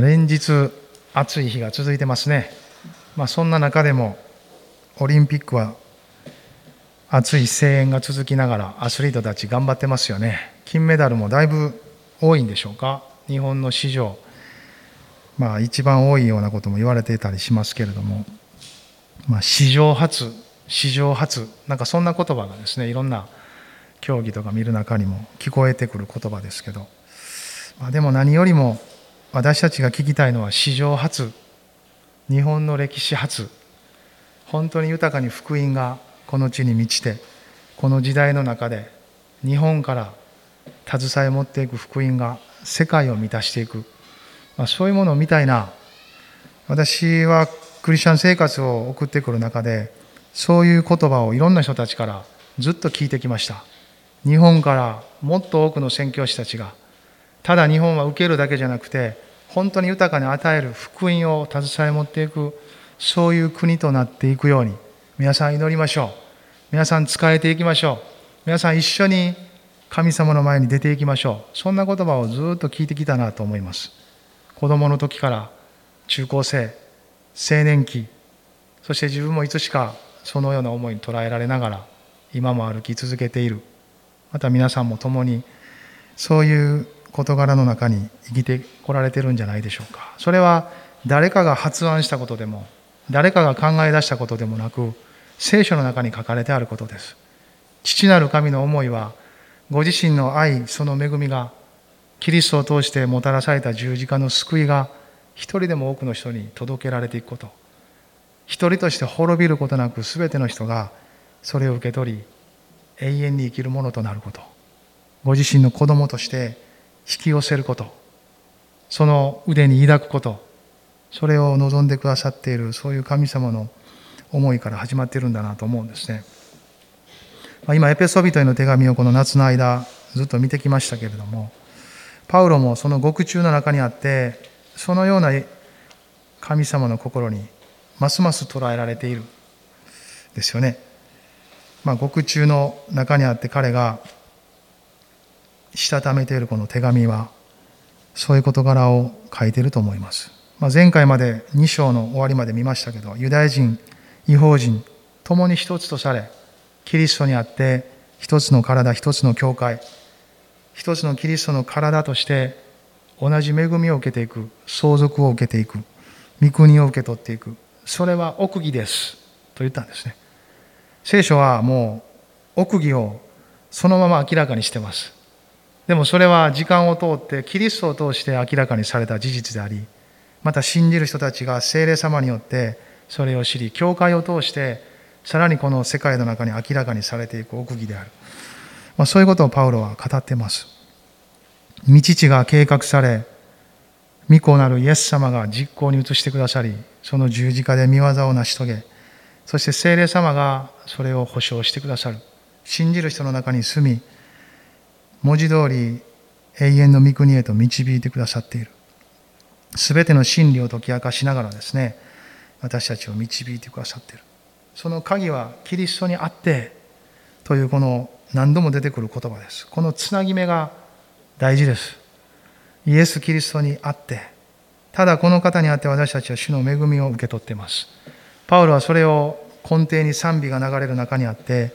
連日暑い日が続いてますね。まあ、そんな中でもオリンピックは熱い声援が続きながらアスリートたち頑張ってますよね。金メダルもだいぶ多いんでしょうか。日本の史上、まあ、一番多いようなことも言われていたりしますけれども、まあ、史上初、史上初、なんかそんな言葉がですね、いろんな競技とか見る中にも聞こえてくる言葉ですけど、まあ、でも何よりも私たちが聞きたいのは史上初日本の歴史初本当に豊かに福音がこの地に満ちてこの時代の中で日本から携え持っていく福音が世界を満たしていく、まあ、そういうものを見たいな。私はクリスチャン生活を送ってくる中でそういう言葉をいろんな人たちからずっと聞いてきました。日本からもっと多くの宣教師たちがただ日本は受けるだけじゃなくて本当に豊かに与える福音を携え持っていくそういう国となっていくように皆さん祈りましょう。皆さん仕えていきましょう。皆さん一緒に神様の前に出ていきましょう。そんな言葉をずっと聞いてきたなと思います。子供の時から中高生青年期そして自分もいつしかそのような思いに捉えられながら今も歩き続けている。また皆さんも共にそういう事柄の中に生きてこられてるんじゃないでしょうか。それは誰かが発案したことでも誰かが考え出したことでもなく聖書の中に書かれてあることです。父なる神の思いはご自身の愛その恵みがキリストを通してもたらされた十字架の救いが一人でも多くの人に届けられていくこと。一人として滅びることなく全ての人がそれを受け取り永遠に生きるものとなること。ご自身の子供として引き寄せることその腕に抱くことそれを望んでくださっているそういう神様の思いから始まっているんだなと思うんですね。ま今エペソビトへの手紙をこの夏の間ずっと見てきましたけれどもパウロもその獄中の中にあってそのような神様の心にますます捉えられているですよね。まあ、獄中の中にあって彼がしたためているこの手紙はそういう事柄を書いていると思います、まあ、前回まで2章の終わりまで見ましたけどユダヤ人違法人共に一つとされキリストにあって一つの体一つの教会一つのキリストの体として同じ恵みを受けていく相続を受けていく御国を受け取っていくそれは奥義ですと言ったんですね。聖書はもう奥義をそのまま明らかにしてます。でもそれは時間を通ってキリストを通して明らかにされた事実でありまた信じる人たちが精霊様によってそれを知り教会を通してさらにこの世界の中に明らかにされていく奥義である、まあ、そういうことをパウロは語っています。道地が計画され御子なるイエス様が実行に移してくださりその十字架で見業を成し遂げそして精霊様がそれを保証してくださる。信じる人の中に住み文字通り永遠の御国へと導いてくださっている。すべての真理を解き明かしながらですね、私たちを導いてくださっている。その鍵はキリストにあってというこの何度も出てくる言葉です。このつなぎ目が大事です。イエス・キリストにあって、ただこの方にあって私たちは主の恵みを受け取っています。パウロはそれを根底に賛美が流れる中にあって、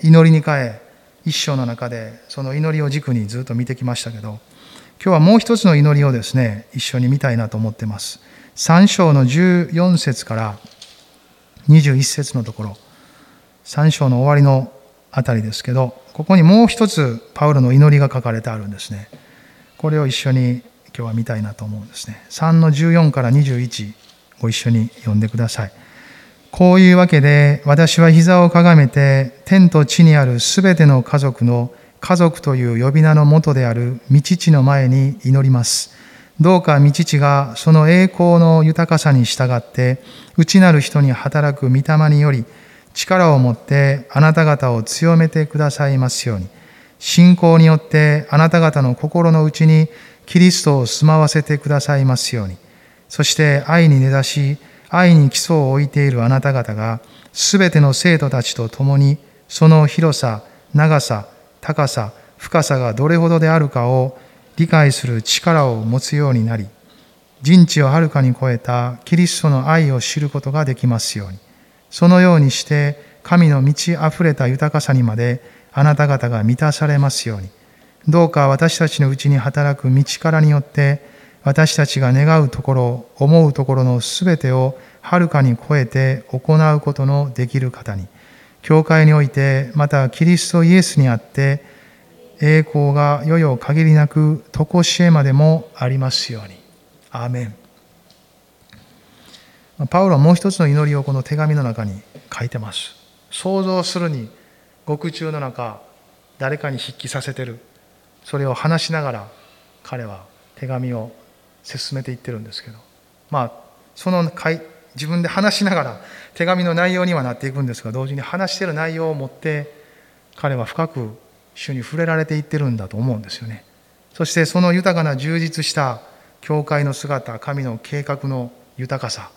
祈りに変え、一章の中でその祈りを軸にずっと見てきましたけど今日はもう一つの祈りをですね一緒に見たいなと思ってます。3章の14節から21節のところ。3章の終わりのあたりですけどここにもう一つパウロの祈りが書かれてあるんですね。これを一緒に今日は見たいなと思うんですね。3の14から21ご一緒に読んでください。こういうわけで私は膝をかがめて天と地にあるすべての家族の家族という呼び名のもとである御父の前に祈ります。どうか御父がその栄光の豊かさに従って内なる人に働く御霊により力を持ってあなた方を強めてくださいますように信仰によってあなた方の心の内にキリストを住まわせてくださいますようにそして愛に根ざし愛に基礎を置いているあなた方が、すべての生徒たちと共に、その広さ、長さ、高さ、深さがどれほどであるかを理解する力を持つようになり、人知をはるかに超えたキリストの愛を知ることができますように。そのようにして神の満ち溢れた豊かさにまであなた方が満たされますように。どうか私たちのうちに働く道からによって私たちが願うところ、思うところのすべてをはるかに超えて行うことのできる方に、教会において、またキリストイエスにあって、栄光が世々限りなく常しえまでもありますように。アーメン。パウロはもう一つの祈りをこの手紙の中に書いてます。想像するに、獄中の中、誰かに筆記させてる。それを話しながら、彼は手紙を進めていってるんですけど。まあその自分で話しながら手紙の内容にはなっていくんですが同時に話してる内容を持って彼は深く主に触れられていってるんだと思うんですよね。そしてその豊かな充実した教会の姿神の計画の豊かさ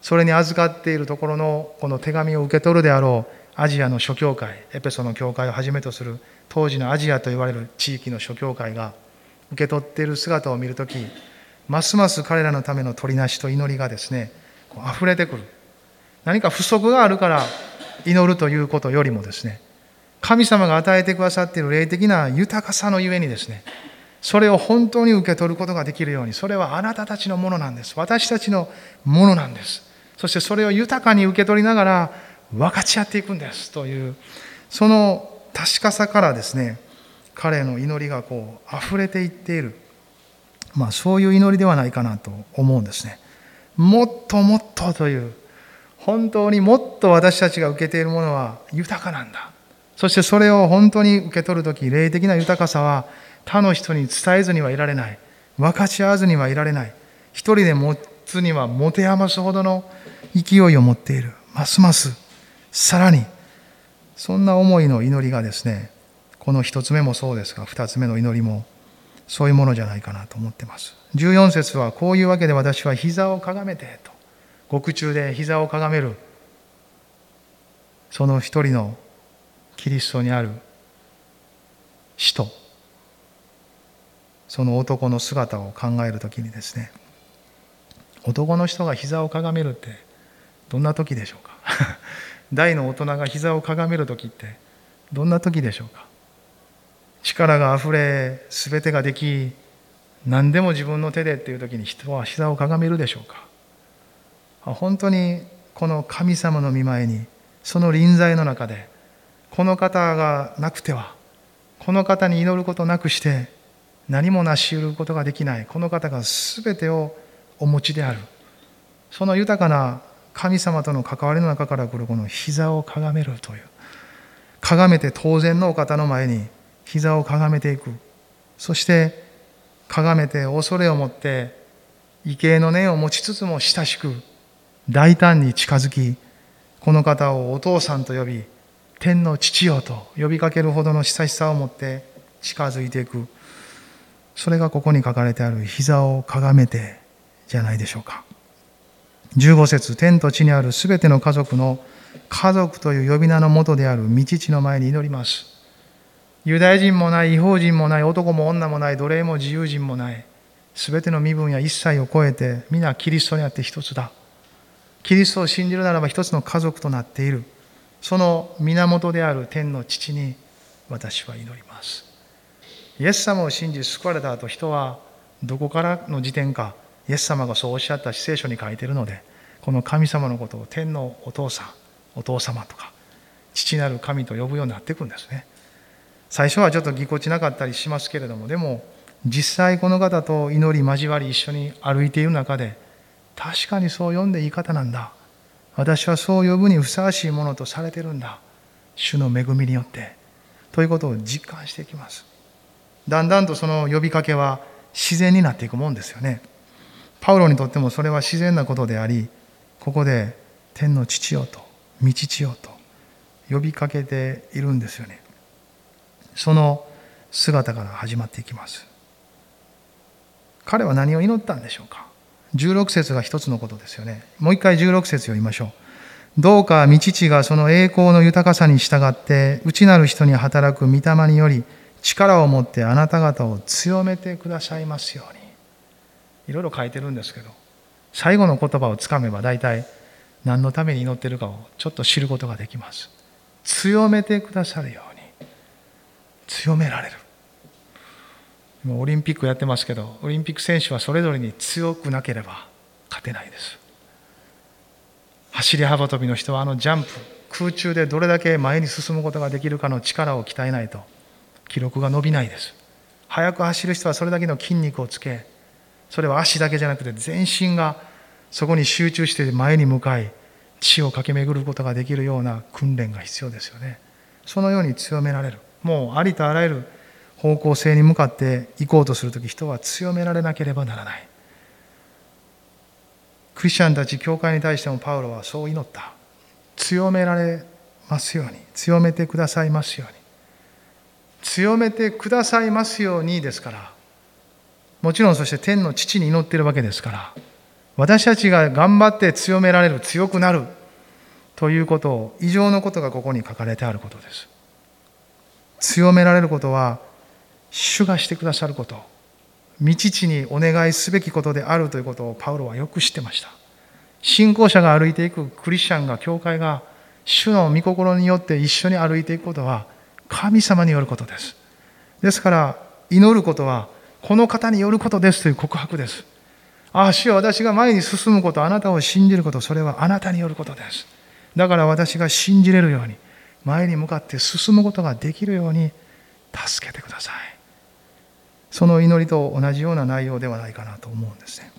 それに預かっているところのこの手紙を受け取るであろうアジアの諸教会エペソの教会をはじめとする当時のアジアと言われる地域の諸教会が受け取っている姿を見るときますます彼らのための取りなしと祈りがですねこう溢れてくる。何か不足があるから祈るということよりもですね神様が与えてくださっている霊的な豊かさのゆえにですねそれを本当に受け取ることができるようにそれはあなたたちのものなんです。私たちのものなんです。そしてそれを豊かに受け取りながら分かち合っていくんです。というその確かさからですね彼の祈りがこう溢れていっている。まあ、そういう祈りではないかなと思うんですね。もっともっとという本当にもっと私たちが受けているものは豊かなんだ。そしてそれを本当に受け取る時霊的な豊かさは他の人に伝えずにはいられない。分かち合わずにはいられない。一人で持つには持て余すほどの勢いを持っている。ますます。さらにそんな思いの祈りがですねこの一つ目もそうですが二つ目の祈りもそういうものじゃないかなと思ってます。14節はこういうわけで私は膝をかがめてと。獄中で膝をかがめるその一人のキリストにある死とその男の姿を考えるときにですね男の人が膝をかがめるってどんな時でしょうか？大の大人が膝をかがめる時ってどんな時でしょうか？力があふれ全てができ何でも自分の手でっていう時に人は膝をかがめるでしょうか。本当にこの神様の見前にその臨在の中でこの方がなくてはこの方に祈ることなくして何も成し得ることができないこの方が全てをお持ちである。その豊かな神様との関わりの中から来るこの膝をかがめるという。かがめて当然のお方の前に膝をかがめていく。そしてかがめて恐れを持って畏敬の念を持ちつつも親しく大胆に近づきこの方をお父さんと呼び天の父よと呼びかけるほどの親しさを持って近づいていく。それがここに書かれてある膝をかがめてじゃないでしょうか。15節天と地にあるすべての家族の家族という呼び名のもとである御父の前に祈ります。ユダヤ人もない、違法人もない、男も女もない、奴隷も自由人もない。すべての身分や一切を超えて、皆キリストにあって一つだ。キリストを信じるならば一つの家族となっている。その源である天の父に私は祈ります。イエス様を信じ救われた後、人はどこからの時点か、イエス様がそうおっしゃった聖書に書いているので、この神様のことを天のお父さん、お父様とか、父なる神と呼ぶようになっていくんですね。最初はちょっとぎこちなかったりしますけれどもでも実際この方と祈り交わり一緒に歩いている中で確かにそう読んでいい方なんだ。私はそう呼ぶにふさわしいものとされてるんだ。主の恵みによって。ということを実感していきます。だんだんとその呼びかけは自然になっていくもんですよね。パウロにとってもそれは自然なことでありここで天の父よと道父よと呼びかけているんですよね。その姿から始まっていきます。彼は何を祈ったんでしょうか？16節が一つのことですよね。もう一回16節読みましょう。どうか御父がその栄光の豊かさに従って内なる人に働く御霊により力を持ってあなた方を強めてくださいますように。いろいろ書いてるんですけど最後の言葉をつかめば大体何のために祈ってるかをちょっと知ることができます。強めてくださるように。強められる。今オリンピックやってますけどオリンピック選手はそれぞれに強くなければ勝てないです。走り幅跳びの人はあのジャンプ空中でどれだけ前に進むことができるかの力を鍛えないと記録が伸びないです。速く走る人はそれだけの筋肉をつけそれは足だけじゃなくて全身がそこに集中して前に向かい地を駆け巡ることができるような訓練が必要ですよね。そのように強められる。もうありとあらゆる方向性に向かって行こうとするとき人は強められなければならない。クリスチャンたち教会に対してもパウロはそう祈った。強められますように。強めてくださいますように。強めてくださいますようにですから。もちろんそして天の父に祈っているわけですから。私たちが頑張って強められる強くなるということを異常のことがここに書かれてあることです。強められることは主がしてくださること。未知にお願いすべきことであるということをパウロはよく知ってました。信仰者が歩いていくクリスチャンが教会が主の御心によって一緒に歩いていくことは神様によることです。ですから祈ることはこの方によることですという告白です。ああ主は私が前に進むことあなたを信じることそれはあなたによることです。だから私が信じれるように前に向かって進むことができるように助けてください。その祈りと同じような内容ではないかなと思うんですね。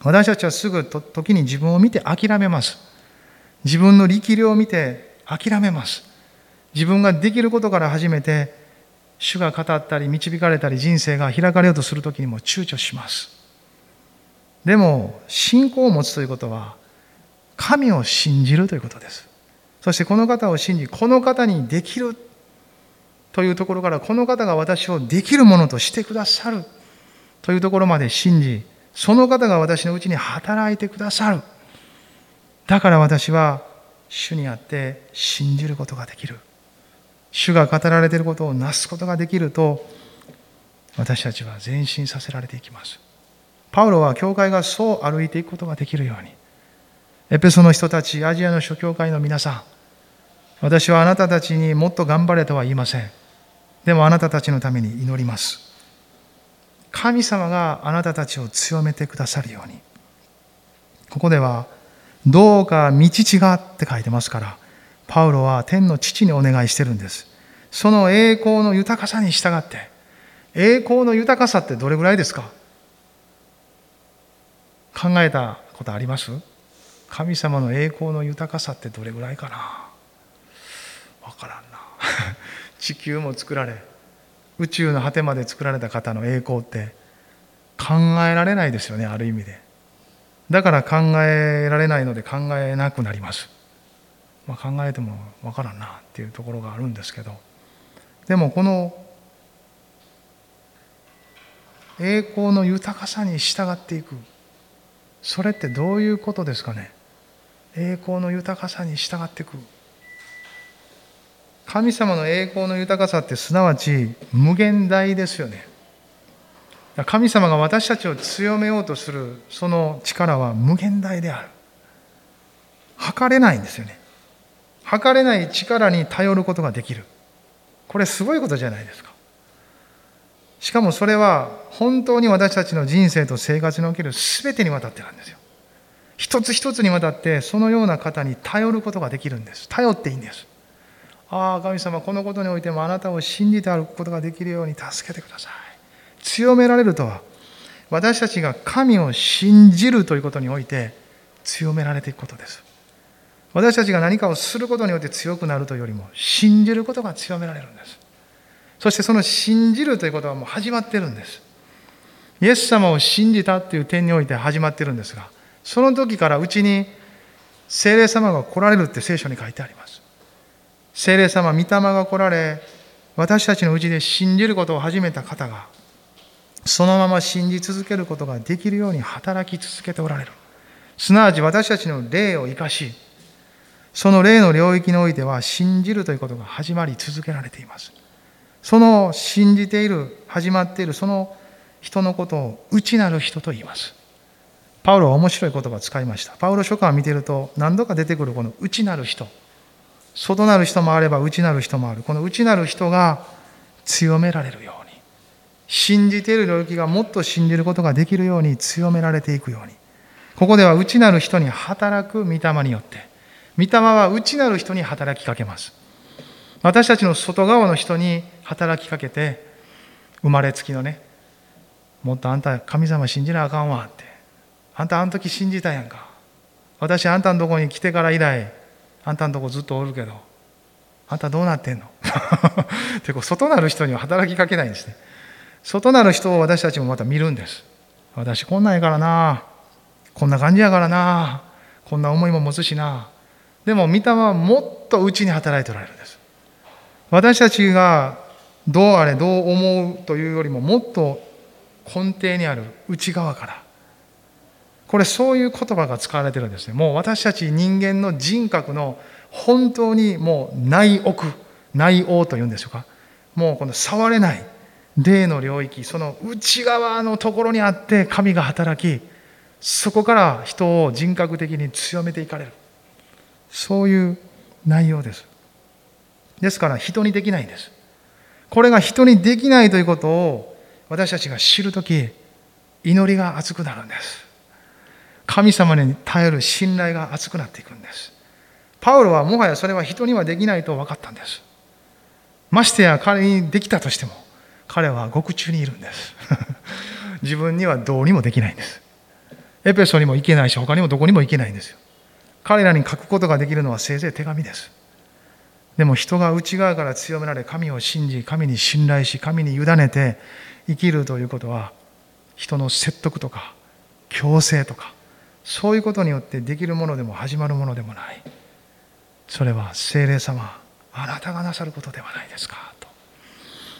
私たちはすぐ時に自分を見て諦めます。自分の力量を見て諦めます。自分ができることから始めて主が語ったり導かれたり人生が開かれようとする時にも躊躇します。でも信仰を持つということは神を信じるということです。そしてこの方を信じこの方にできるというところからこの方が私をできるものとしてくださる。というところまで信じその方が私のうちに働いてくださる。だから私は主にあって信じることができる。主が語られていることをなすことができると私たちは前進させられていきます。パウロは教会がそう歩いていくことができるようにエペソの人たちアジアの諸教会の皆さん私はあなたたちにもっと頑張れとは言いませんでもあなたたちのために祈ります。神様があなたたちを強めてくださるように。ここでは、どうか道父がって書いてますから、パウロは天の父にお願いしてるんです。その栄光の豊かさに従って、栄光の豊かさってどれぐらいですか？考えたことあります？神様の栄光の豊かさってどれぐらいかな？わからんな。地球も作られ宇宙の果てまで作られた方の栄光って考えられないですよねある意味で。だから考えられないので考えなくなります、まあ、考えてもわからんなっていうところがあるんですけど。でもこの栄光の豊かさに従っていく。それってどういうことですかね？栄光の豊かさに従っていく神様の栄光の豊かさってすなわち無限大ですよね。神様が私たちを強めようとするその力は無限大である。測れないんですよね。測れない力に頼ることができる。これすごいことじゃないですか。しかもそれは本当に私たちの人生と生活における全てにわたってなんですよ。一つ一つにわたってそのような方に頼ることができるんです。頼っていいんです。ああ神様このことにおいてもあなたを信じて歩くことができるように助けてください。強められるとは私たちが神を信じるということにおいて強められていくことです。私たちが何かをすることによって強くなるというよりも信じることが強められるんです。そしてその信じるということはもう始まってるんです。イエス様を信じたという点において始まってるんですがその時からうちに精霊様が来られるって聖書に書いてあります聖霊様、御霊が来られ、私たちのうちで信じることを始めた方が、そのまま信じ続けることができるように働き続けておられる。すなわち私たちの霊を生かし、その霊の領域においては信じるということが始まり続けられています。その信じている、始まっている、その人のことを内なる人と言いますパウロは面白い言葉を使いました。パウロ書簡を見ていると何度か出てくるこの内なる人。外なる人もあれば内なる人もある。この内なる人が強められるように。信じている領域がもっと信じることができるように強められていくように。ここでは内なる人に働く御霊によって。御霊は内なる人に働きかけます。私たちの外側の人に働きかけて生まれつきのねもっとあんた神様信じなあかんわって。あんたあの時信じたやんか。私あんたのとこに来てから以来あんたのとこずっとおるけどあんたどうなってんの？っ てこう外なる人には働きかけないんですね。外なる人を私たちもまた見るんです。私こんなんやからな。こんな感じやからな。こんな思いも持つしな。でも御霊はもっと内に働いておられるんです。私たちがどうあれどう思うというよりももっと根底にある内側からこれそういう言葉が使われてるんですね。もう私たち人間の人格の本当にもう内奥内王というんでしょうか。もうこの触れない霊の領域その内側のところにあって神が働きそこから人を人格的に強めていかれる。そういう内容です。ですから人にできないんです。これが人にできないということを私たちが知るとき祈りが熱くなるんです。神様に頼る信頼が熱くなっていくんです。パウロはもはやそれは人にはできないと分かったんです。ましてや彼にできたとしても彼は獄中にいるんです。自分にはどうにもできないんです。エペソにも行けないし他にもどこにも行けないんですよ。彼らに書くことができるのはせいぜい手紙です。でも人が内側から強められ神を信じ神に信頼し神に委ねて生きるということは人の説得とか強制とかそういうことによってできるものでも始まるものでもない。それは精霊様あなたがなさることではないですかと。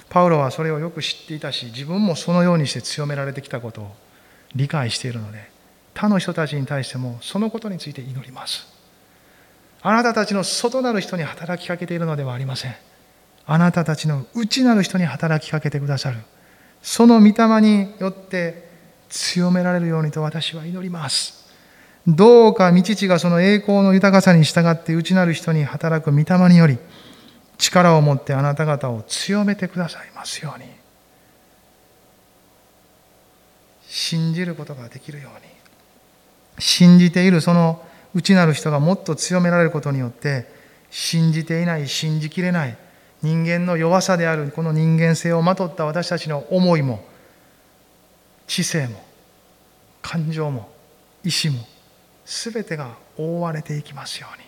パウロはそれをよく知っていたし自分もそのようにして強められてきたことを理解しているので他の人たちに対してもそのことについて祈ります。あなたたちの外なる人に働きかけているのではありません。あなたたちの内なる人に働きかけてくださる。その御霊によって強められるようにと私は祈ります。どうか御父がその栄光の豊かさに従って内なる人に働く御霊により力を持ってあなた方を強めてくださいますように。信じることができるように。信じているその内なる人がもっと強められることによって信じていない信じきれない人間の弱さであるこの人間性をまとった私たちの思いも知性も感情も意志も全てが覆われていきますように。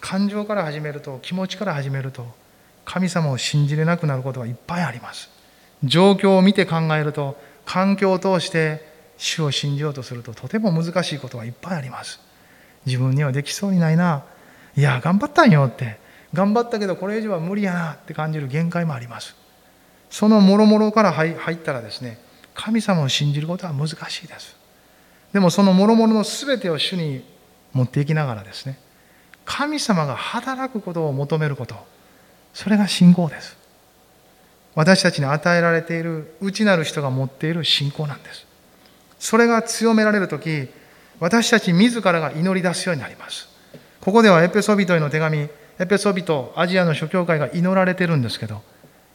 感情から始めると気持ちから始めると神様を信じれなくなることがいっぱいあります。状況を見て考えると環境を通して主を信じようとするととても難しいことがいっぱいあります。自分にはできそうにないな。いや頑張ったんよって。頑張ったけどこれ以上は無理やなって感じる限界もあります。そのもろもろから入ったらですね神様を信じることは難しいです。でもそのもろもろの全てを主に持っていきながらですね神様が働くことを求めることそれが信仰です。私たちに与えられている内なる人が持っている信仰なんです。それが強められる時私たち自らが祈り出すようになります。ここではエペソビトへの手紙エペソビトアジアの諸教会が祈られてるんですけど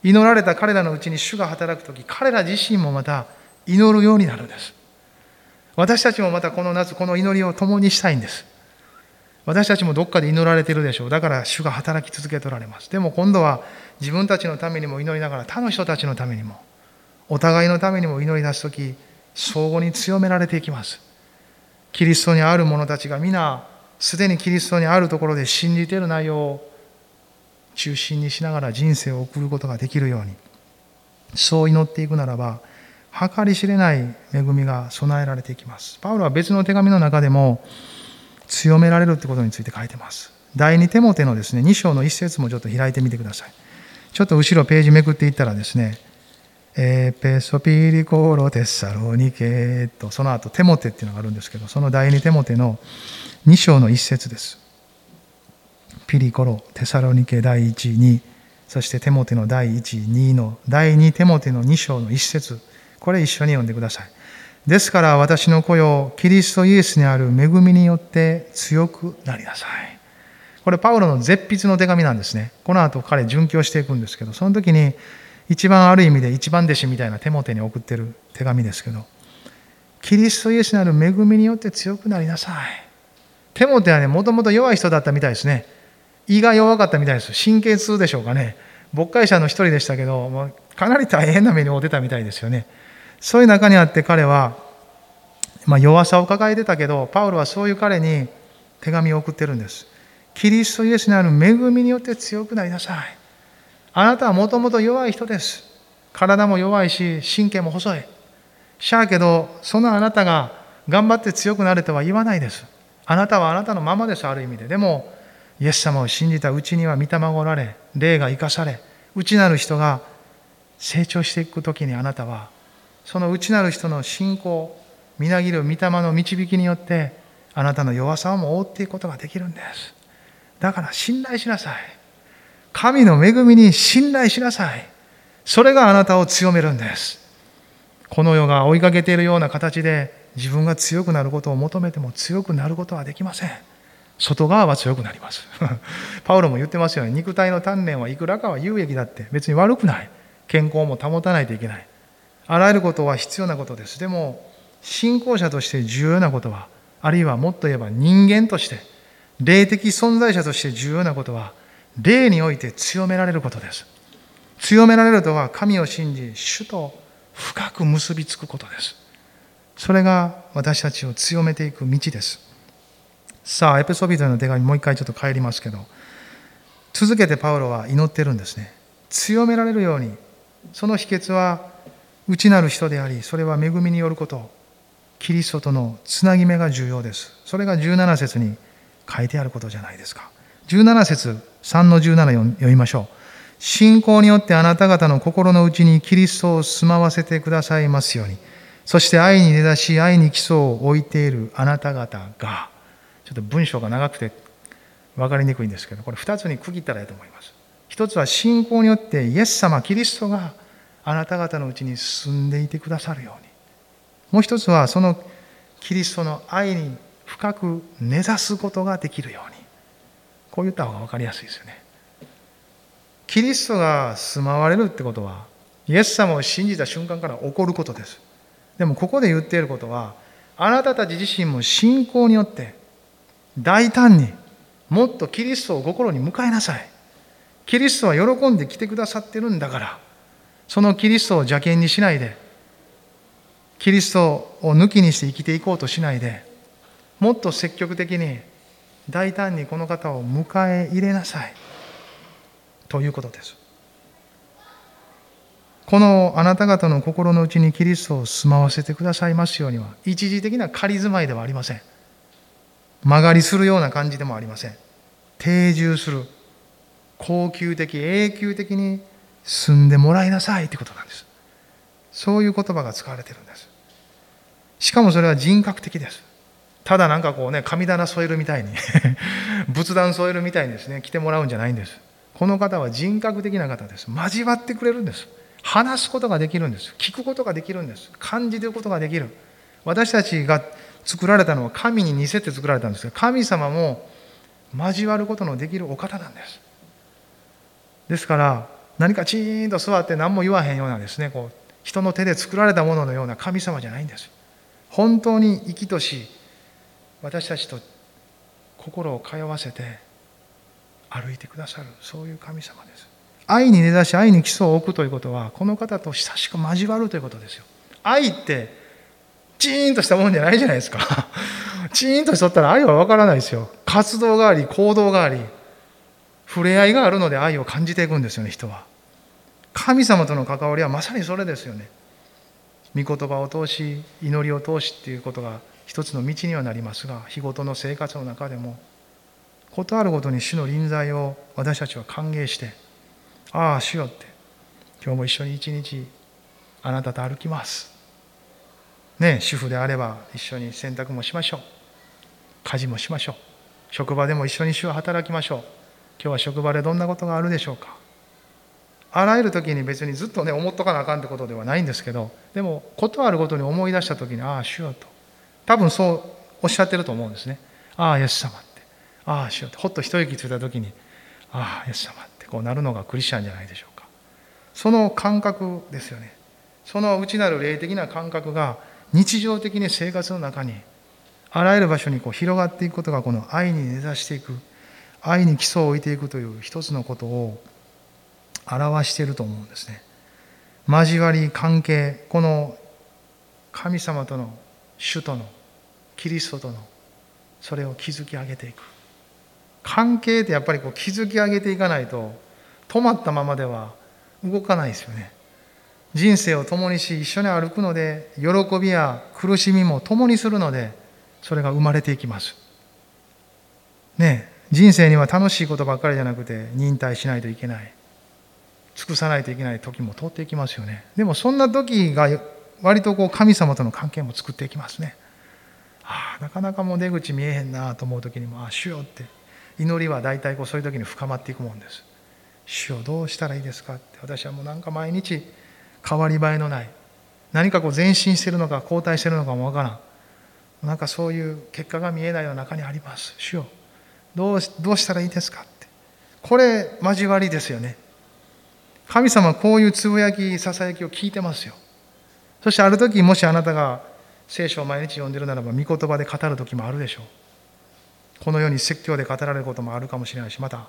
祈られた彼らのうちに主が働く時彼ら自身もまた祈るようになるんです。私たちもまたこの夏この祈りを共にしたいんです。私たちもどっかで祈られてるでしょう。だから主が働き続けておられます。でも今度は自分たちのためにも祈りながら他の人たちのためにもお互いのためにも祈り出す時相互に強められていきます。キリストにある者たちが皆、すでにキリストにあるところで信じている内容を中心にしながら人生を送ることができるように、そう祈っていくならば、計り知れない恵みが備えられていきます。パウロは別の手紙の中でも、強められるってことについて書いてます。第二手モテのですね、2章の一節もちょっと開いてみてください。ちょっと後ろページめくっていったらですね、エペソピリコロテッサロニケとその後テモテっていうのがあるんですけどその第二テモテの2章の一節ですピリコロテサロニケ第一にそしてテモテの第1、2の、第2テモテの2章の1節これ一緒に読んでください。ですから私の子よ、キリストイエスにある恵みによって強くなりなさい。これパウロの絶筆の手紙なんですね。この後彼殉教していくんですけど、その時に一番ある意味で一番弟子みたいなテモテに送ってる手紙ですけど、キリストイエスにある恵みによって強くなりなさい。テモテはね、もともと弱い人だったみたいですね。胃が弱かったみたいです。神経痛でしょうかね。牧会者の一人でしたけど、かなり大変な目に遭ってたみたいですよね。そういう中にあって彼は、まあ、弱さを抱えてたけど、パウロはそういう彼に手紙を送ってるんです。キリストイエスにある恵みによって強くなりなさい。あなたはもともと弱い人です。体も弱いし、神経も細い。しゃあけど、そのあなたが頑張って強くなれとは言わないです。あなたはあなたのままです、ある意味で。でも、イエス様を信じたうちには御霊がおられ、霊が生かされ、内なる人が成長していくときにあなたは、その内なる人の信仰、みなぎる御霊の導きによって、あなたの弱さをも覆っていくことができるんです。だから信頼しなさい。神の恵みに信頼しなさい。それがあなたを強めるんです。この世が追いかけているような形で自分が強くなることを求めても強くなることはできません。外側は強くなります。パウロも言ってますよね。肉体の鍛錬はいくらかは有益だって別に悪くない。健康も保たないといけない。あらゆることは必要なことです。でも、信仰者として重要なことは、あるいはもっと言えば人間として、霊的存在者として重要なことは、霊において強められることです。強められるとは、神を信じ、主と深く結びつくことです。それが私たちを強めていく道です。さあ、エペソビトへの手紙、もう一回ちょっと帰りますけど、続けてパウロは祈ってるんですね。強められるように、その秘訣は内なる人であり、それは恵みによること、キリストとのつなぎ目が重要です。それが17節に書いてあることじゃないですか。17節3の17読みましょう。信仰によってあなた方の心の内にキリストを住まわせてくださいますように。そして愛に根ざし、愛に基礎を置いているあなた方が、ちょっと文章が長くて分かりにくいんですけど、これ2つに区切ったらいいと思います。一つは信仰によってイエス様、キリストがあなた方のうちに住んでいてくださるように。もう一つはそのキリストの愛に深く根ざすことができるように。こう言った方が分かりやすいですよね。キリストが住まわれるってことは、イエス様を信じた瞬間から起こることです。でもここで言っていることは、あなたたち自身も信仰によって大胆にもっとキリストを心に迎えなさい。キリストは喜んで来てくださってるんだから、そのキリストを邪険にしないで、キリストを抜きにして生きていこうとしないで、もっと積極的に大胆にこの方を迎え入れなさい。ということです。このあなた方の心の内にキリストを住まわせてくださいますようには、一時的な仮住まいではありません。曲がりするような感じでもありません定住する高級的永久的に住んでもらいなさいってことなんです。そういう言葉が使われてるんです。しかもそれは人格的です。ただなんかこうね神棚添えるみたいに 仏壇添えるみたいにですね来てもらうんじゃないんです。この方は人格的な方です。交わってくれるんです。話すことができるんです。聞くことができるんです。感じることができる。私たちが作られたのは神に似せて作られたんですが神様も交わることのできるお方なんです。ですから何かチーンと座って何も言わへんようなですねこう人の手で作られたもののような神様じゃないんです本当に生きとし私たちと心を通わせて歩いてくださるそういう神様です愛に根ざし愛に基礎を置くということはこの方と親しく交わるということですよ愛ってチーンとしたもんじゃないじゃないですか。チーンとしとったら愛は分からないですよ。活動があり、行動があり、触れ合いがあるので愛を感じていくんですよね、人は。神様との関わりはまさにそれですよね。御言葉を通し、祈りを通しっていうことが一つの道にはなりますが、日ごとの生活の中でも、事あるごとに主の臨在を私たちは歓迎して、ああ、主よって、今日も一緒に一日あなたと歩きます。ね、主婦であれば一緒に洗濯もしましょう。家事もしましょう。職場でも一緒に主は働きましょう。今日は職場でどんなことがあるでしょうか？あらゆる時に別にずっとね思っとかなあかんってことではないんですけどでも事あるごとに思い出した時にああ主よと。多分そうおっしゃってると思うんですね。ああイエス様って。ああ主よって。ほっと一息ついた時にああイエス様ってこうなるのがクリスチャンじゃないでしょうか。その感覚ですよね。その内なる霊的な感覚が日常的に生活の中にあらゆる場所にこう広がっていくことがこの愛に根ざしていく愛に基礎を置いていくという一つのことを表していると思うんですね。交わり関係この神様との主とのキリストとのそれを築き上げていく。関係ってやっぱりこう築き上げていかないと止まったままでは動かないですよね。人生を共にし一緒に歩くので喜びや苦しみも共にするのでそれが生まれていきます。ねえ。人生には楽しいことばっかりじゃなくて忍耐しないといけない。尽くさないといけない時も通っていきますよね。でもそんな時が割とこう神様との関係も作っていきますね。ああなかなかもう出口見えへんなと思う時にもああ主よって。祈りは大体こうそういう時に深まっていくもんです。主よどうしたらいいですかって。私はもうなんか毎日変わり映えのない。何かこう前進してるのか後退してるのかもわからん。なんかそういう結果が見えないような中にあります。主よどうどうしたらいいですかって。これ交わりですよね。神様こういうつぶやきささやきを聞いてますよ。そしてある時もしあなたが聖書を毎日読んでるならば御言葉で語る時もあるでしょう。このように説教で語られることもあるかもしれないしまた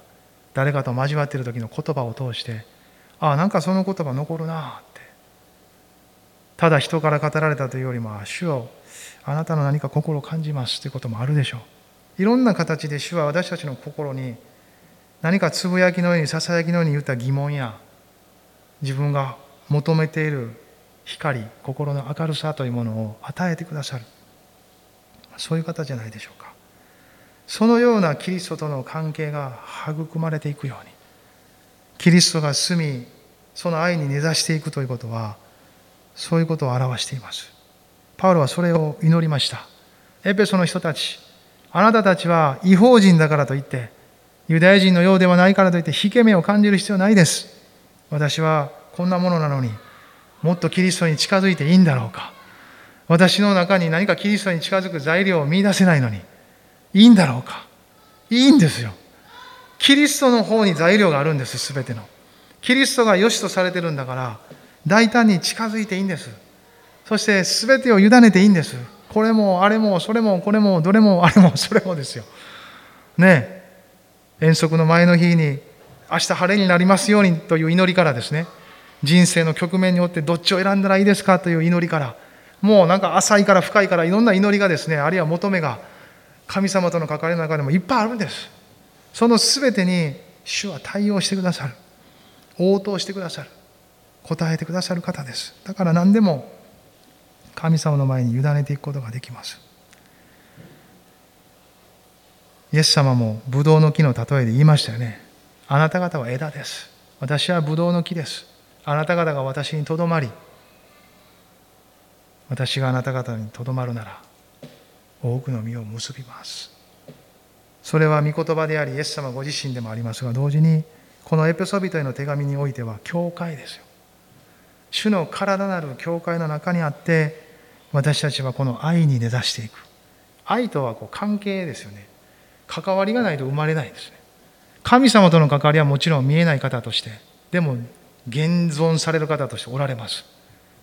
誰かと交わっている時の言葉を通してああなんかその言葉残るなあって。ただ人から語られたというよりも主よあなたの何か心を感じますということもあるでしょう。いろんな形で主は私たちの心に何かつぶやきのようにささやきのように言った疑問や自分が求めている光心の明るさというものを与えてくださるそういう方じゃないでしょうかそのようなキリストとの関係が育まれていくようにキリストが住みその愛に根ざしていくということはそういうことを表しています。パウロはそれを祈りました。エペソの人たちあなたたちは違法人だからといってユダヤ人のようではないからといって引け目を感じる必要ないです。私はこんなものなのにもっとキリストに近づいていいんだろうか。私の中に何かキリストに近づく材料を見出せないのにいいんだろうか。いいんですよ。キリストの方に材料があるんです全ての。キリストが良しとされてるんだから大胆に近づいていいんです。そして全てを委ねていいんです。これもあれもそれもこれもどれもあれもそれもですよ。ね遠足の前の日に明日晴れになりますようにという祈りからですね。人生の局面によってどっちを選んだらいいですか？という祈りから。もうなんか浅いから深いからいろんな祈りがですねあるいは求めが神様との関わりの中でもいっぱいあるんです。その全てに主は対応してくださる。応答してくださる。答えてくださる方です。だから何でも神様の前に委ねていくことができますイエス様もブドウの木の例えで言いましたよねあなた方は枝です。私はブドウの木です。あなた方が私にとどまり、私があなた方にとどまるなら、多くの実を結びます。それは御言葉であり、イエス様ご自身でもありますが、同時に、このエペソビトへの手紙においては、教会ですよ。主の体なる教会の中にあって、私たちはこの愛に根ざしていく。愛とはこう関係ですよね。関わりがないと生まれないんですね。神様との関わりはもちろん見えない方としてでも現存される方としておられます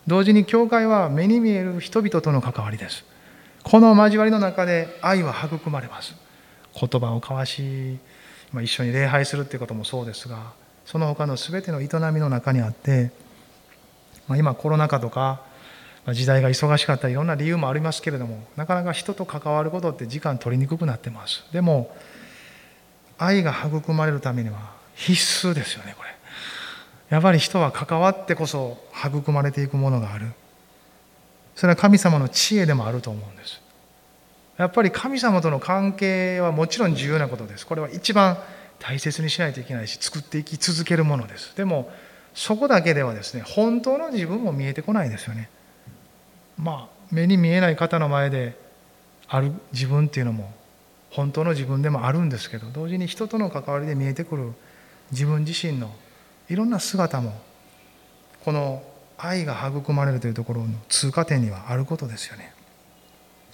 同時に教会は目に見える人々との関わりですこの交わりの中で愛は育まれます言葉を交わし一緒に礼拝するっていうこともそうですがその他の全ての営みの中にあってまあ今コロナ禍とか時代が忙しかったりいろんな理由もありますけれどもなかなか人と関わることって時間取りにくくなってます。でも愛が育まれるためには必須ですよねこれ。やっぱり人は関わってこそ育まれていくものがある。それは神様の知恵でもあると思うんです。やっぱり神様との関係はもちろん重要なことです。これは一番大切にしないといけないし作っていき続けるものです。でもそこだけではですね本当の自分も見えてこないですよね。まあ目に見えない方の前である自分っていうのも本当の自分でもあるんですけど同時に人との関わりで見えてくる自分自身のいろんな姿もこの愛が育まれるというところの通過点にはあることですよね。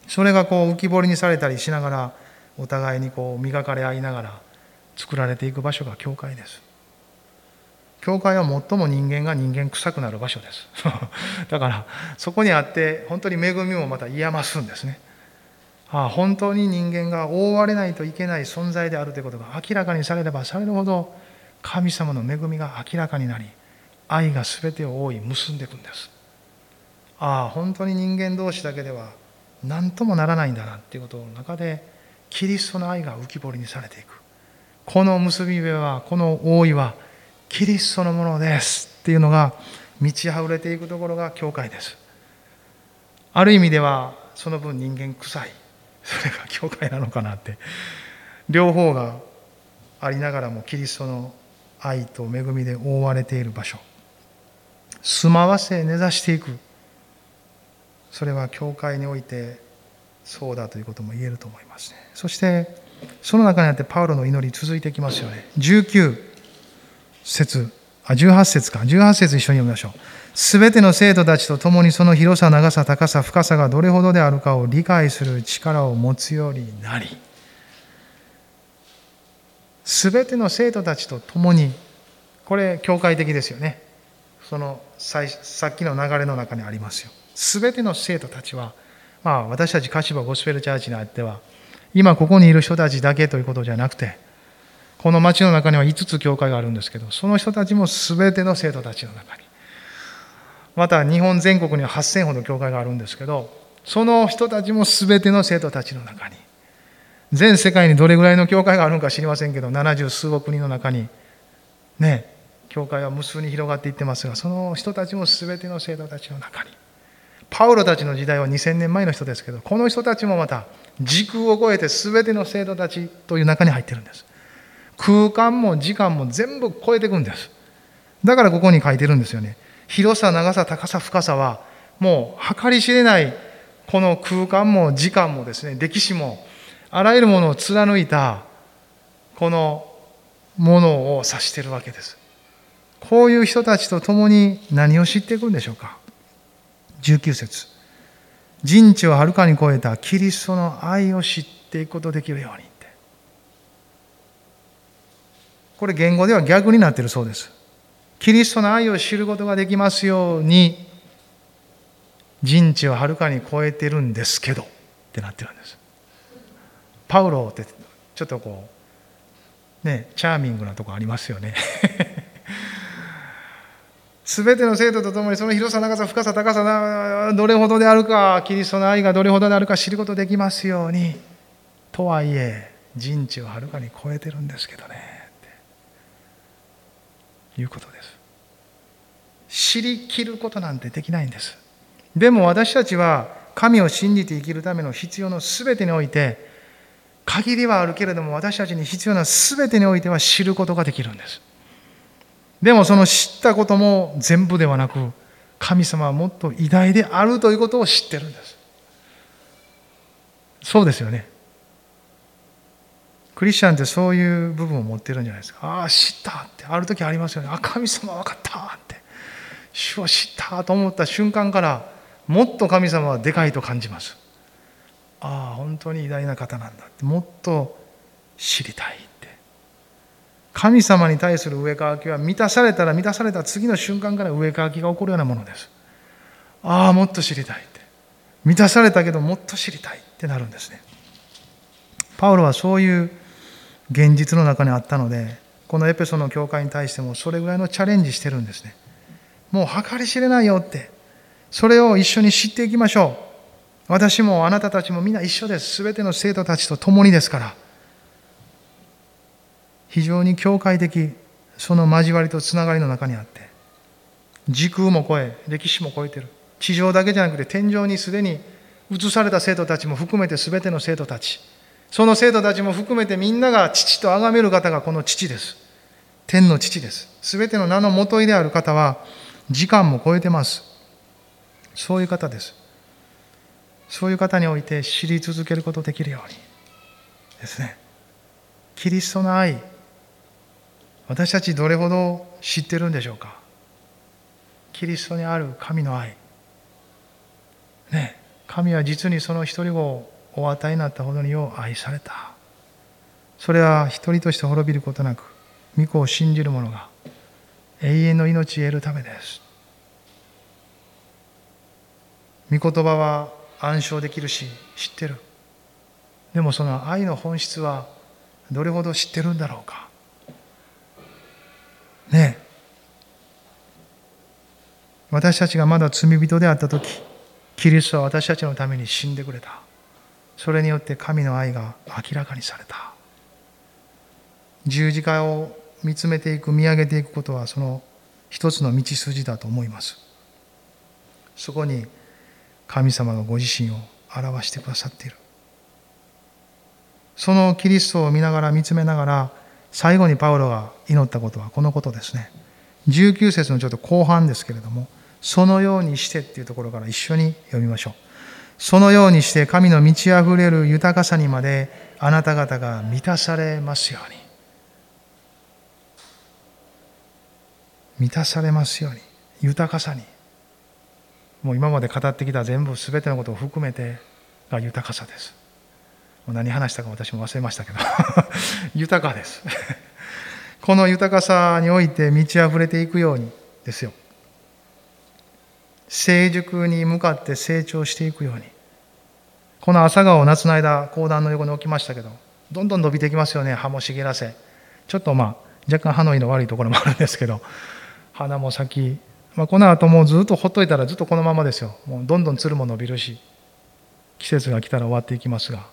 それがこう浮き彫りにされたりしながらお互いにこう磨かれ合いながら作られていく場所が教会です。教会は最も人間が人間臭くなる場所です。だからそこにあって本当に恵みもまた癒ますんですね。ああ本当に人間が覆われないといけない存在であるということが明らかにされればされるほど神様の恵みが明らかになり愛が全てを覆い結んでいくんです。ああ本当に人間同士だけでは何ともならないんだなっていうことの中でキリストの愛が浮き彫りにされていく。この結び目はこの覆いはキリストのものですっていうのが満ち溢れていくところが教会です。ある意味ではその分人間臭い。それが教会なのかなって。両方がありながらもキリストの愛と恵みで覆われている場所。住まわせ根ざしていく。それは教会においてそうだということも言えると思いますね。そしてその中にあってパウロの祈り続いてきますよね。19節あ18節か。18節一緒に読みましょう。すべての生徒たちと共にその広さ長さ高さ深さがどれほどであるかを理解する力を持つようになりすべての生徒たちと共にこれ教会的ですよね。そのさっきの流れの中にありますよ。すべての生徒たちはまあ私たち柏ゴスペルチャーチにあっては今ここにいる人たちだけということじゃなくてこの町の中には5つ教会があるんですけどその人たちも全ての生徒たちの中に。また日本全国には8000ほど教会があるんですけどその人たちも全ての生徒たちの中に。全世界にどれぐらいの教会があるのか知りませんけど70数億人の中にね教会は無数に広がっていってますがその人たちも全ての生徒たちの中に。パウロたちの時代は2000年前の人ですけどこの人たちもまた時空を超えて全ての生徒たちという中に入ってるんです。空間も時間も全部超えていくんです。だからここに書いてるんですよね。広さ長さ高さ深さはもう計り知れないこの空間も時間もですね。歴史もあらゆるものを貫いたこのものを指しているわけです。こういう人たちと共に何を知っていくんでしょうか。19節。人知をはるかに超えたキリストの愛を知っていくことできるように。これ言語では逆になっているそうです。キリストの愛を知ることができますように、人知をはるかに超えてるんですけどってなってるんです。パウロってちょっとこう、ね、チャーミングなとこありますよね。すべての生徒と共にその広さ、長さ、深さ、高さ、どれほどであるか、キリストの愛がどれほどであるか知ることできますように、とはいえ、人知をはるかに超えてるんですけどね。いうことです。知りきることなんてできないんです。でも私たちは神を信じて生きるための必要の全てにおいて限りはあるけれども私たちに必要な全てにおいては知ることができるんです。でもその知ったことも全部ではなく神様はもっと偉大であるということを知ってるんです。そうですよね。クリスチャンってそういう部分を持ってるんじゃないですか。ああ、知ったって、ある時ありますよね。あ、神様分かったって。主を知ったと思った瞬間から、もっと神様はでかいと感じます。ああ、本当に偉大な方なんだって、もっと知りたいって。神様に対する上かきは満たされたら満たされた次の瞬間から上かきが起こるようなものです。ああ、もっと知りたいって。満たされたけどもっと知りたいってなるんですね。パウロはそういう現実の中にあったのでこのエペソの教会に対してもそれぐらいのチャレンジしてるんですね。もう計り知れないよって。それを一緒に知っていきましょう。私もあなたたちもみんな一緒です。全ての生徒たちと共にですから。非常に教会的その交わりとつながりの中にあって。時空も超え歴史も超えてる。地上だけじゃなくて天井にすでに移された生徒たちも含めて全ての生徒たち。その生徒たちも含めてみんなが父と崇める方がこの父です。天の父です。すべての名のもといである方は時間も超えてます。そういう方です。そういう方において知り続けることできるようにですね。キリストの愛、私たちどれほど知ってるんでしょうかキリストにある神の愛ね神は実にその一人子をお与えになったほどによう愛された。それは一人として滅びることなく御子を信じる者が永遠の命を得るためです。御言葉は暗唱できるし知ってる。でもその愛の本質はどれほど知ってるんだろうか。ねえ。私たちがまだ罪人であった時キリストは私たちのために死んでくれた。それによって神の愛が明らかにされた。十字架を見つめていく見上げていくことはその一つの道筋だと思います。そこに神様がご自身を表してくださっている。そのキリストを見ながら見つめながら最後にパウロが祈ったことはこのことですね。19節のちょっと後半ですけれどもそのようにしてっていうところから一緒に読みましょう。そのようにして神の満ち溢れる豊かさにまであなた方が満たされますように。満たされますように。豊かさに。もう今まで語ってきた全部全てのことを含めてが豊かさです。もう何話したか私も忘れましたけど。豊かです。この豊かさにおいて満ち溢れていくようにですよ。成熟に向かって成長していくように。この朝顔を夏の間講談の横に置きましたけどどんどん伸びていきますよね。葉も茂らせ。ちょっとまあ若干葉の色悪いところもあるんですけど花も咲き、まあ、この後もうずっとほっといたらずっとこのままですよ。もうどんどんつるも伸びるし季節が来たら終わっていきますが。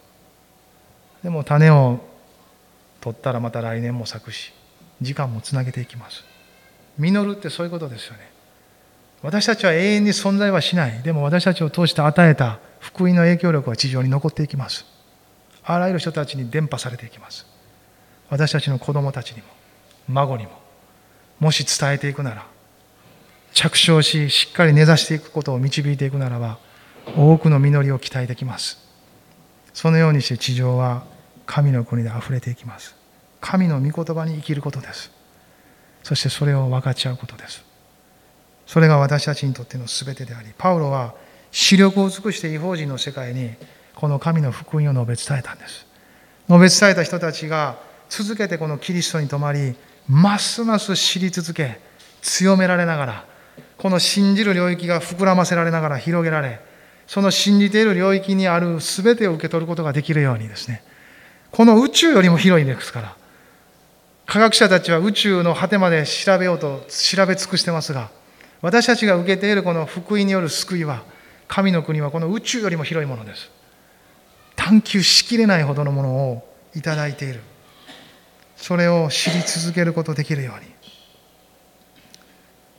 でも種を取ったらまた来年も咲くし時間もつなげていきます。実るってそういうことですよね。私たちは永遠に存在はしない。でも私たちを通して与えた福音の影響力は地上に残っていきます。あらゆる人たちに伝播されていきます。私たちの子供たちにも孫にももし伝えていくなら着床ししっかり根ざしていくことを導いていくならば多くの実りを期待できます。そのようにして地上は神の国で溢れていきます。神の御言葉に生きることです。そしてそれを分かち合うことです。それが私たちにとっての全てでありパウロは視力を尽くして違法人の世界にこの神の福音を述べ伝えたんです。述べ伝えた人たちが続けてこのキリストに泊まりますます知り続け強められながらこの信じる領域が膨らませられながら広げられその信じている領域にある全てを受け取ることができるようにですね。この宇宙よりも広いですから。科学者たちは宇宙の果てまで調べようと調べ尽くしてますが私たちが受けているこの福音による救いは神の国はこの宇宙よりも広いものです。探求しきれないほどのものをいただいている。それを知り続けることできるように。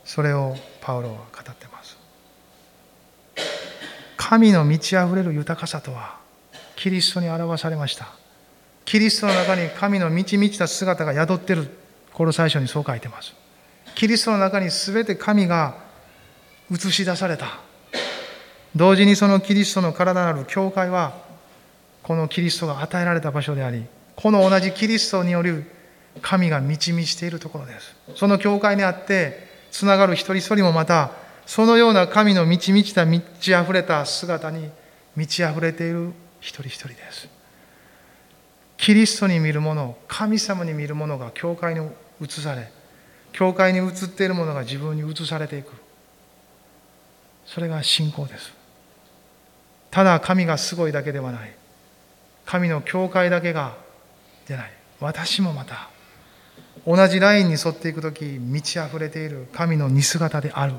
それをパウロは語ってます。神の満ち溢れる豊かさとはキリストに表されました。キリストの中に神の満ち満ちた姿が宿っている。この最初にそう書いてます。キリストの中に全て神が映し出された。同時にそのキリストの体なる教会はこのキリストが与えられた場所でありこの同じキリストによる神が満ち満ちているところです。その教会にあってつながる一人一人もまたそのような神の満ち満ちた満ち溢れた姿に満ち溢れている一人一人です。キリストに見るもの神様に見るものが教会に移され教会に移っているものが自分に移されていく。それが信仰です。ただ神がすごいだけではない。神の教会だけがでない。私もまた同じラインに沿っていく時満ち溢れている。神の似姿である。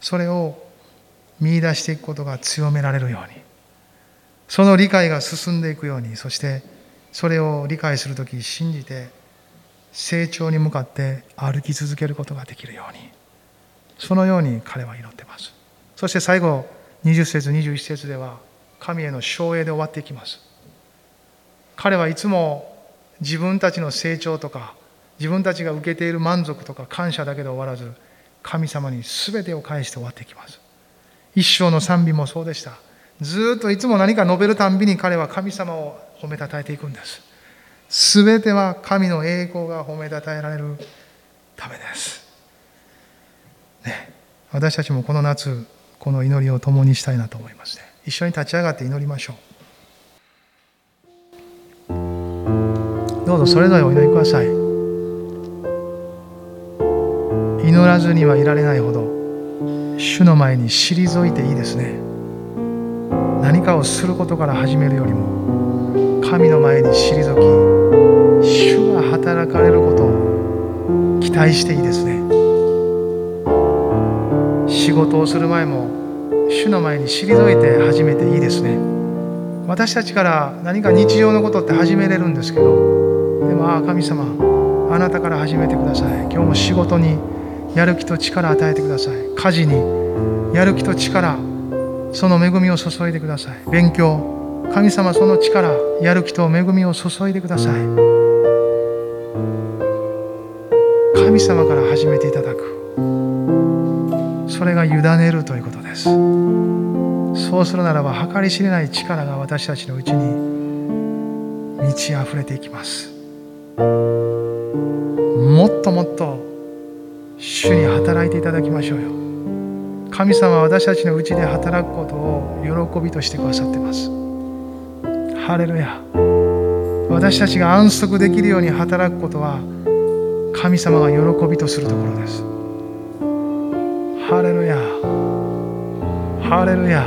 それを見出していくことが強められるように。その理解が進んでいくように。そしてそれを理解する時信じて成長に向かって歩き続けることができるようにそのように彼は祈ってます。そして最後20節21節では神への奨励で終わっていきます。彼はいつも自分たちの成長とか自分たちが受けている満足とか感謝だけで終わらず神様に全てを返して終わっていきます。一生の賛美もそうでした。ずっといつも何か述べるたんびに彼は神様を褒めたたえていくんです。全ては神の栄光が褒めたたえられるためです、ね、私たちもこの夏この祈りを共にしたいなと思いますね。一緒に立ち上がって祈りましょう。どうぞそれぞれお祈りください。祈らずにはいられないほど主の前に退いていいですね。何かをすることから始めるよりも神の前に退き主が働かれることを期待していいですね。仕事をする前も主の前に退いて始めていいですね。私たちから何か日常のことって始めれるんですけどでもああ神様あなたから始めてください。今日も仕事にやる気と力与えてください。家事にやる気と力その恵みを注いでください。勉強神様その力やる気と恵みを注いでください。神様から始めていただく。それが委ねるということです。そうするならば計り知れない力が私たちのうちに満ち溢れていきます。もっともっと主に働いていただきましょうよ。神様は私たちのうちで働くことを喜びとしてくださってます。ハレルヤ私たちが安息できるように働くことは神様が喜びとするところです。ハレルヤハレルヤ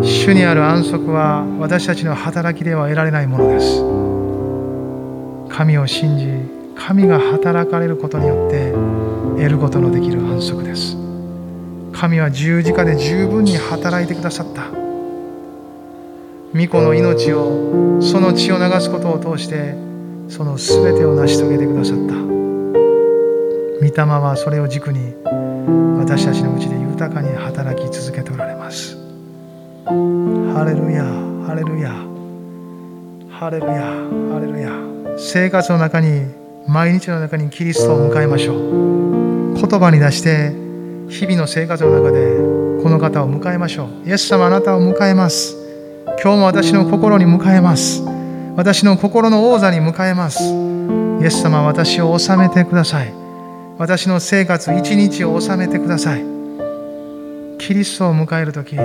主にある安息は私たちの働きでは得られないものです。神を信じ神が働かれることによって得ることのできる安息です。神は十字架で十分に働いてくださった。御子の命をその血を流すことを通してその全てを成し遂げてくださった。御霊はそれを軸に私たちのうちで豊かに働き続けておられます。ハレルヤハレルヤハレルヤハレルヤ。生活の中に毎日の中にキリストを迎えましょう。言葉に出して日々の生活の中でこの方を迎えましょう。イエス様あなたを迎えます。今日も私の心に迎えます。私の心の王座に迎えます。イエス様私を治めてください。私の生活一日を治めてください。キリストを迎える時あ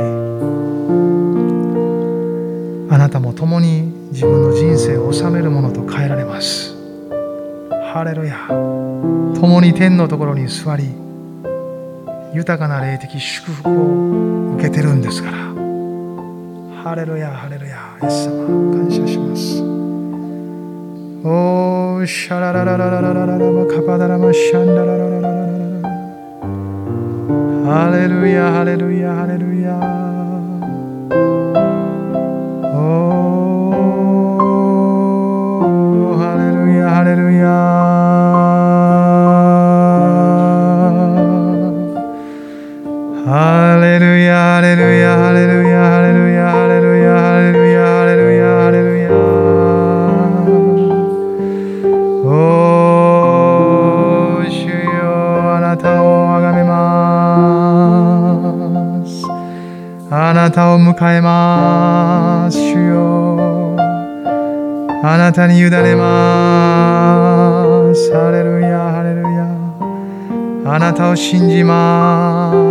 なたも共に自分の人生を治めるものと変えられます。ハレルヤ。共に天のところに座り豊かな霊的祝福を受けてるんですから。ハレルヤハレルヤ。イエス様感謝します。おーシャララララララララララカパダラマシャンダラララララララ。ハレルヤハレルヤハレルヤ。なたを迎えます主よあなたに委ねます。ハレルヤハレルヤ。あなたを信じます。